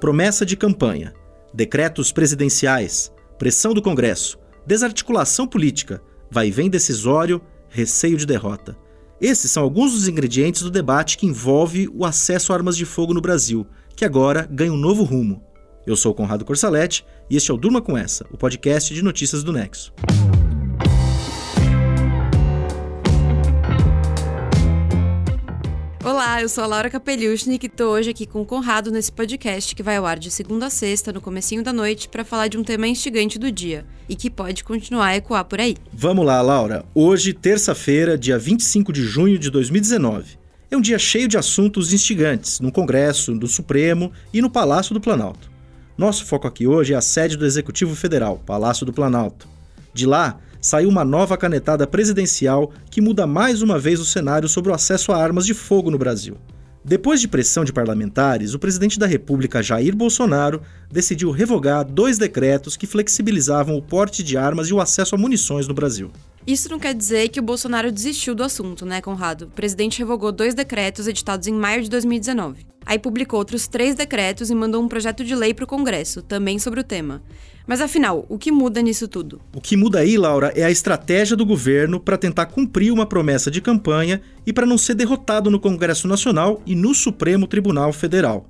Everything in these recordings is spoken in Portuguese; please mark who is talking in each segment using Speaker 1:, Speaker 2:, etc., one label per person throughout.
Speaker 1: promessa de campanha, decretos presidenciais, pressão do Congresso, desarticulação política, vai e vem decisório, receio de derrota. Esses são alguns dos ingredientes do debate que envolve o acesso a armas de fogo no Brasil, que agora ganha um novo rumo. Eu sou Conrado Corsalete e este é o Durma Com Essa, o podcast de notícias do Nexo.
Speaker 2: Eu sou a Laura Capeliushnik e tô hoje aqui com o Conrado nesse podcast que vai ao ar de segunda a sexta, no comecinho da noite, para falar de um tema instigante do dia e que pode continuar a ecoar por aí.
Speaker 1: Vamos lá, Laura. Hoje, terça-feira, dia 25 de junho de 2019. É um dia cheio de assuntos instigantes no Congresso, no Supremo e no Palácio do Planalto. Nosso foco aqui hoje é a sede do Executivo Federal, Palácio do Planalto. De lá, saiu uma nova canetada presidencial que muda mais uma vez o cenário sobre o acesso a armas de fogo no Brasil. Depois de pressão de parlamentares, o presidente da República, Jair Bolsonaro, decidiu revogar dois decretos que flexibilizavam o porte de armas e o acesso a munições no Brasil.
Speaker 2: Isso não quer dizer que o Bolsonaro desistiu do assunto, né, Conrado? O presidente revogou dois decretos editados em maio de 2019. Aí publicou outros três decretos e mandou um projeto de lei para o Congresso, também sobre o tema. Mas afinal, o que muda nisso tudo?
Speaker 1: O que muda aí, Laura, é a estratégia do governo para tentar cumprir uma promessa de campanha e para não ser derrotado no Congresso Nacional e no Supremo Tribunal Federal.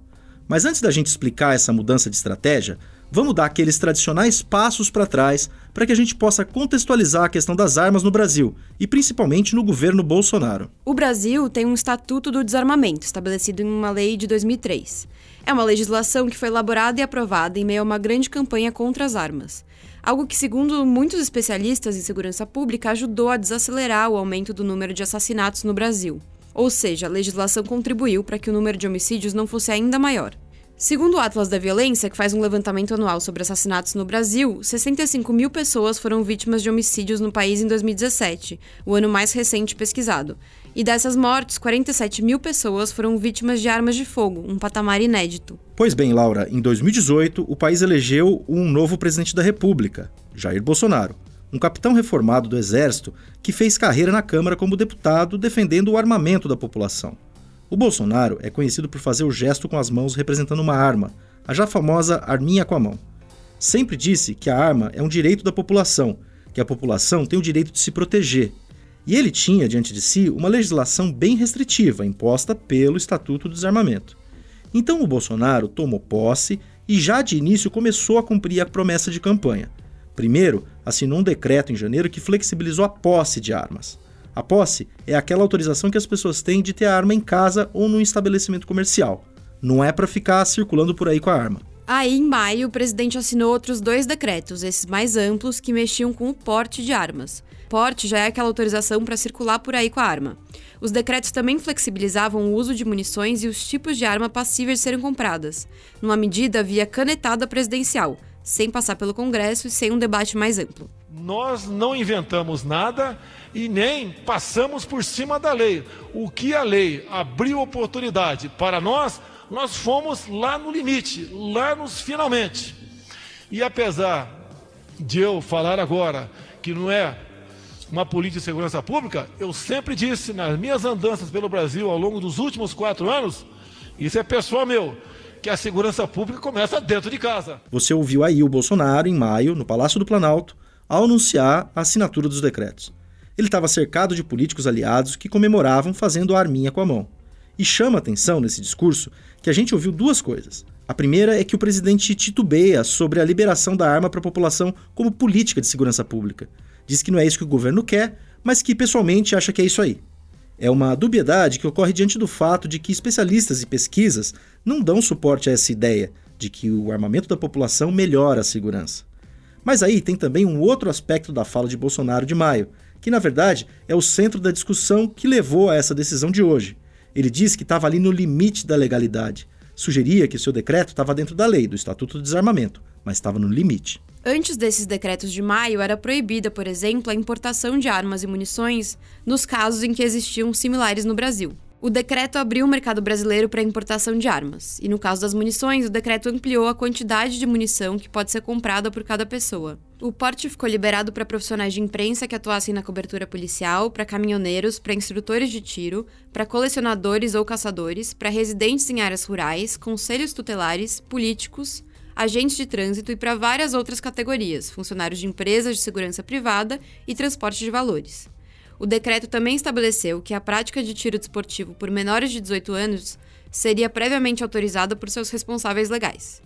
Speaker 1: Mas antes da gente explicar essa mudança de estratégia, vamos dar aqueles tradicionais passos para trás para que a gente possa contextualizar a questão das armas no Brasil e principalmente no governo Bolsonaro.
Speaker 2: O Brasil tem um Estatuto do Desarmamento, estabelecido em uma lei de 2003. É uma legislação que foi elaborada e aprovada em meio a uma grande campanha contra as armas. Algo que, segundo muitos especialistas em segurança pública, ajudou a desacelerar o aumento do número de assassinatos no Brasil. Ou seja, a legislação contribuiu para que o número de homicídios não fosse ainda maior. Segundo o Atlas da Violência, que faz um levantamento anual sobre assassinatos no Brasil, 65 mil pessoas foram vítimas de homicídios no país em 2017, o ano mais recente pesquisado. E dessas mortes, 47 mil pessoas foram vítimas de armas de fogo, um patamar inédito.
Speaker 1: Pois bem, Laura, em 2018, o país elegeu um novo presidente da República, Jair Bolsonaro, um capitão reformado do Exército que fez carreira na Câmara como deputado defendendo o armamento da população. O Bolsonaro é conhecido por fazer o gesto com as mãos representando uma arma, a já famosa arminha com a mão. Sempre disse que a arma é um direito da população, que a população tem o direito de se proteger. E ele tinha diante de si uma legislação bem restritiva imposta pelo Estatuto do Desarmamento. Então o Bolsonaro tomou posse e já de início começou a cumprir a promessa de campanha. Primeiro, assinou um decreto em janeiro que flexibilizou a posse de armas. A posse é aquela autorização que as pessoas têm de ter a arma em casa ou no estabelecimento comercial. Não é para ficar circulando por aí com a arma.
Speaker 2: Aí, em maio, o presidente assinou outros dois decretos, esses mais amplos, que mexiam com o porte de armas. Porte já é aquela autorização para circular por aí com a arma. Os decretos também flexibilizavam o uso de munições e os tipos de arma passíveis de serem compradas, numa medida via canetada presidencial, sem passar pelo Congresso e sem um debate mais amplo.
Speaker 3: Nós não inventamos nada e nem passamos por cima da lei. O que a lei abriu oportunidade para nós, nós fomos lá no limite, lá nos finalmente. E apesar de eu falar agora que não é uma política de segurança pública, eu sempre disse nas minhas andanças pelo Brasil ao longo dos últimos quatro anos, isso é pessoal meu, que a segurança pública começa dentro de casa.
Speaker 1: Você ouviu aí o Bolsonaro em maio, no Palácio do Planalto, ao anunciar a assinatura dos decretos. Ele estava cercado de políticos aliados que comemoravam fazendo a arminha com a mão. E chama atenção nesse discurso que a gente ouviu duas coisas. A primeira é que o presidente titubeia sobre a liberação da arma para a população como política de segurança pública. Diz que não é isso que o governo quer, mas que pessoalmente acha que é isso aí. É uma dubiedade que ocorre diante do fato de que especialistas e pesquisas não dão suporte a essa ideia de que o armamento da população melhora a segurança. Mas aí tem também um outro aspecto da fala de Bolsonaro de maio, que na verdade é o centro da discussão que levou a essa decisão de hoje. Ele disse que estava ali no limite da legalidade. Sugeria que seu decreto estava dentro da lei, do Estatuto do Desarmamento, mas estava no limite.
Speaker 2: Antes desses decretos de maio, era proibida, por exemplo, a importação de armas e munições nos casos em que existiam similares no Brasil. O decreto abriu o mercado brasileiro para a importação de armas, e no caso das munições, o decreto ampliou a quantidade de munição que pode ser comprada por cada pessoa. O porte ficou liberado para profissionais de imprensa que atuassem na cobertura policial, para caminhoneiros, para instrutores de tiro, para colecionadores ou caçadores, para residentes em áreas rurais, conselhos tutelares, políticos, agentes de trânsito e para várias outras categorias, funcionários de empresas de segurança privada e transporte de valores. O decreto também estabeleceu que a prática de tiro desportivo por menores de 18 anos seria previamente autorizada por seus responsáveis legais.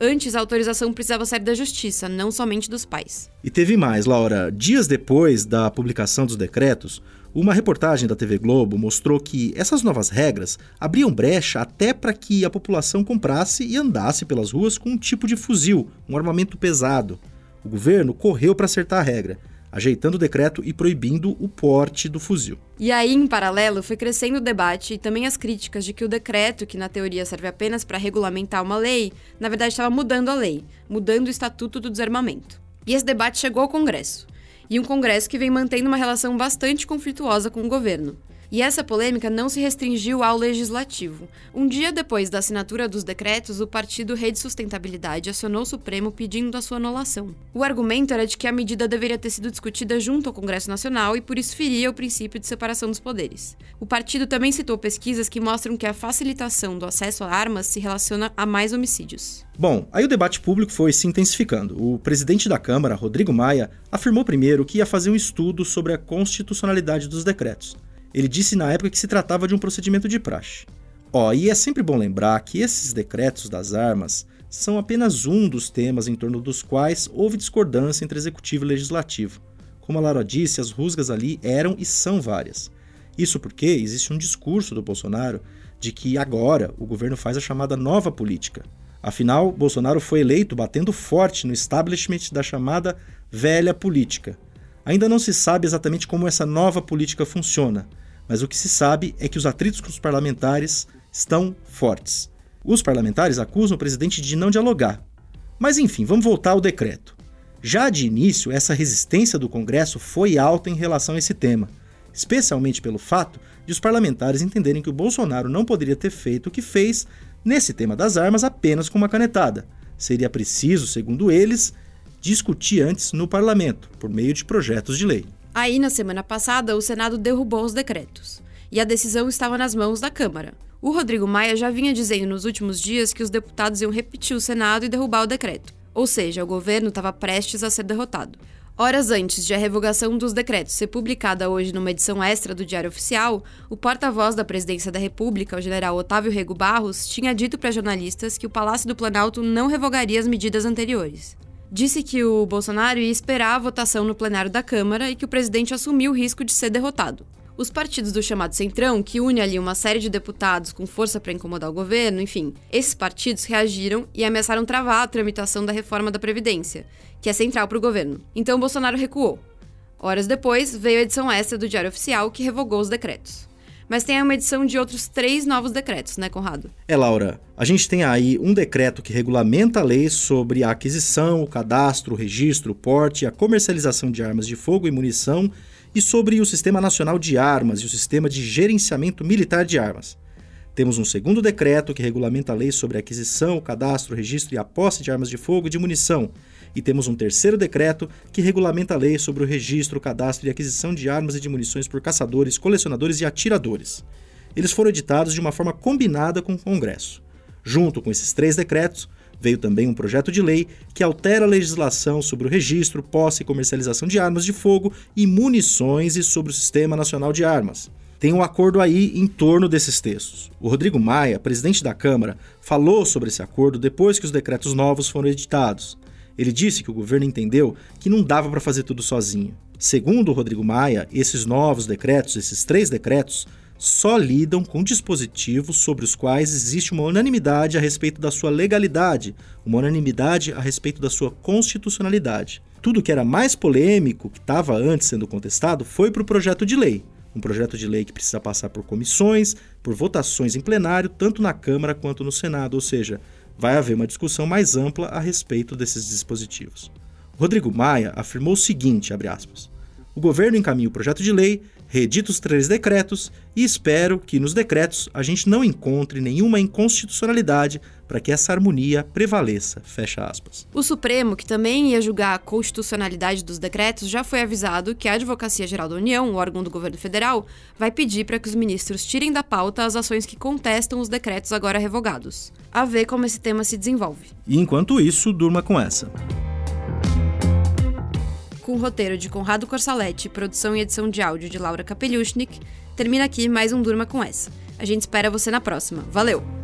Speaker 2: Antes, a autorização precisava sair da justiça, não somente dos pais.
Speaker 1: E teve mais, Laura. Dias depois da publicação dos decretos, uma reportagem da TV Globo mostrou que essas novas regras abriam brecha até para que a população comprasse e andasse pelas ruas com um tipo de fuzil, um armamento pesado. O governo correu para acertar a regra ajeitando o decreto e proibindo o porte do fuzil.
Speaker 2: E aí, em paralelo, foi crescendo o debate e também as críticas de que o decreto, que na teoria serve apenas para regulamentar uma lei, na verdade estava mudando a lei, mudando o Estatuto do Desarmamento. E esse debate chegou ao Congresso. E um Congresso que vem mantendo uma relação bastante conflituosa com o governo. E essa polêmica não se restringiu ao legislativo. Um dia depois da assinatura dos decretos, o partido Rede Sustentabilidade acionou o Supremo pedindo a sua anulação. O argumento era de que a medida deveria ter sido discutida junto ao Congresso Nacional e por isso feria o princípio de separação dos poderes. O partido também citou pesquisas que mostram que a facilitação do acesso a armas se relaciona a mais homicídios.
Speaker 1: Bom, aí o debate público foi se intensificando. O presidente da Câmara, Rodrigo Maia, afirmou primeiro que ia fazer um estudo sobre a constitucionalidade dos decretos. Ele disse na época que se tratava de um procedimento de praxe. Ó, oh, e é sempre bom lembrar que esses decretos das armas são apenas um dos temas em torno dos quais houve discordância entre executivo e legislativo. Como a Lara disse, as rusgas ali eram e são várias. Isso porque existe um discurso do Bolsonaro de que agora o governo faz a chamada nova política. Afinal, Bolsonaro foi eleito batendo forte no establishment da chamada velha política. Ainda não se sabe exatamente como essa nova política funciona, mas o que se sabe é que os atritos com os parlamentares estão fortes. Os parlamentares acusam o presidente de não dialogar. Mas enfim, vamos voltar ao decreto. Já de início, essa resistência do Congresso foi alta em relação a esse tema, especialmente pelo fato de os parlamentares entenderem que o Bolsonaro não poderia ter feito o que fez nesse tema das armas apenas com uma canetada. Seria preciso, segundo eles, discutir antes no parlamento, por meio de projetos de lei.
Speaker 2: Aí, na semana passada, o Senado derrubou os decretos. E a decisão estava nas mãos da Câmara. O Rodrigo Maia já vinha dizendo nos últimos dias que os deputados iam repetir o Senado e derrubar o decreto. Ou seja, o governo estava prestes a ser derrotado. Horas antes de a revogação dos decretos ser publicada hoje numa edição extra do Diário Oficial, o porta-voz da Presidência da República, o general Otávio Rego Barros, tinha dito para jornalistas que o Palácio do Planalto não revogaria as medidas anteriores disse que o Bolsonaro ia esperar a votação no plenário da Câmara e que o presidente assumiu o risco de ser derrotado. Os partidos do chamado Centrão, que une ali uma série de deputados com força para incomodar o governo, enfim, esses partidos reagiram e ameaçaram travar a tramitação da reforma da Previdência, que é central para o governo. Então Bolsonaro recuou. Horas depois, veio a edição extra do Diário Oficial que revogou os decretos mas tem uma edição de outros três novos decretos, né, Conrado?
Speaker 1: É, Laura. A gente tem aí um decreto que regulamenta a lei sobre a aquisição, o cadastro, o registro, o porte e a comercialização de armas de fogo e munição e sobre o Sistema Nacional de Armas e o Sistema de Gerenciamento Militar de Armas. Temos um segundo decreto que regulamenta a lei sobre a aquisição, o cadastro, o registro e a posse de armas de fogo e de munição, e temos um terceiro decreto que regulamenta a lei sobre o registro, cadastro e aquisição de armas e de munições por caçadores, colecionadores e atiradores. Eles foram editados de uma forma combinada com o Congresso. Junto com esses três decretos, veio também um projeto de lei que altera a legislação sobre o registro, posse e comercialização de armas de fogo e munições e sobre o Sistema Nacional de Armas. Tem um acordo aí em torno desses textos. O Rodrigo Maia, presidente da Câmara, falou sobre esse acordo depois que os decretos novos foram editados. Ele disse que o governo entendeu que não dava para fazer tudo sozinho. Segundo Rodrigo Maia, esses novos decretos, esses três decretos, só lidam com dispositivos sobre os quais existe uma unanimidade a respeito da sua legalidade, uma unanimidade a respeito da sua constitucionalidade. Tudo que era mais polêmico, que estava antes sendo contestado, foi para o projeto de lei. Um projeto de lei que precisa passar por comissões, por votações em plenário, tanto na Câmara quanto no Senado, ou seja, vai haver uma discussão mais ampla a respeito desses dispositivos. Rodrigo Maia afirmou o seguinte, aspas, o governo encaminha o projeto de lei redito os três decretos e espero que nos decretos a gente não encontre nenhuma inconstitucionalidade para que essa harmonia prevaleça. Fecha aspas.
Speaker 2: O Supremo, que também ia julgar a constitucionalidade dos decretos, já foi avisado que a Advocacia Geral da União, o órgão do governo federal, vai pedir para que os ministros tirem da pauta as ações que contestam os decretos agora revogados. A ver como esse tema se desenvolve.
Speaker 1: E enquanto isso, durma com essa
Speaker 2: com roteiro de Conrado Corsaletti, produção e edição de áudio de Laura Kapeliushnik, termina aqui mais um Durma com essa. A gente espera você na próxima. Valeu!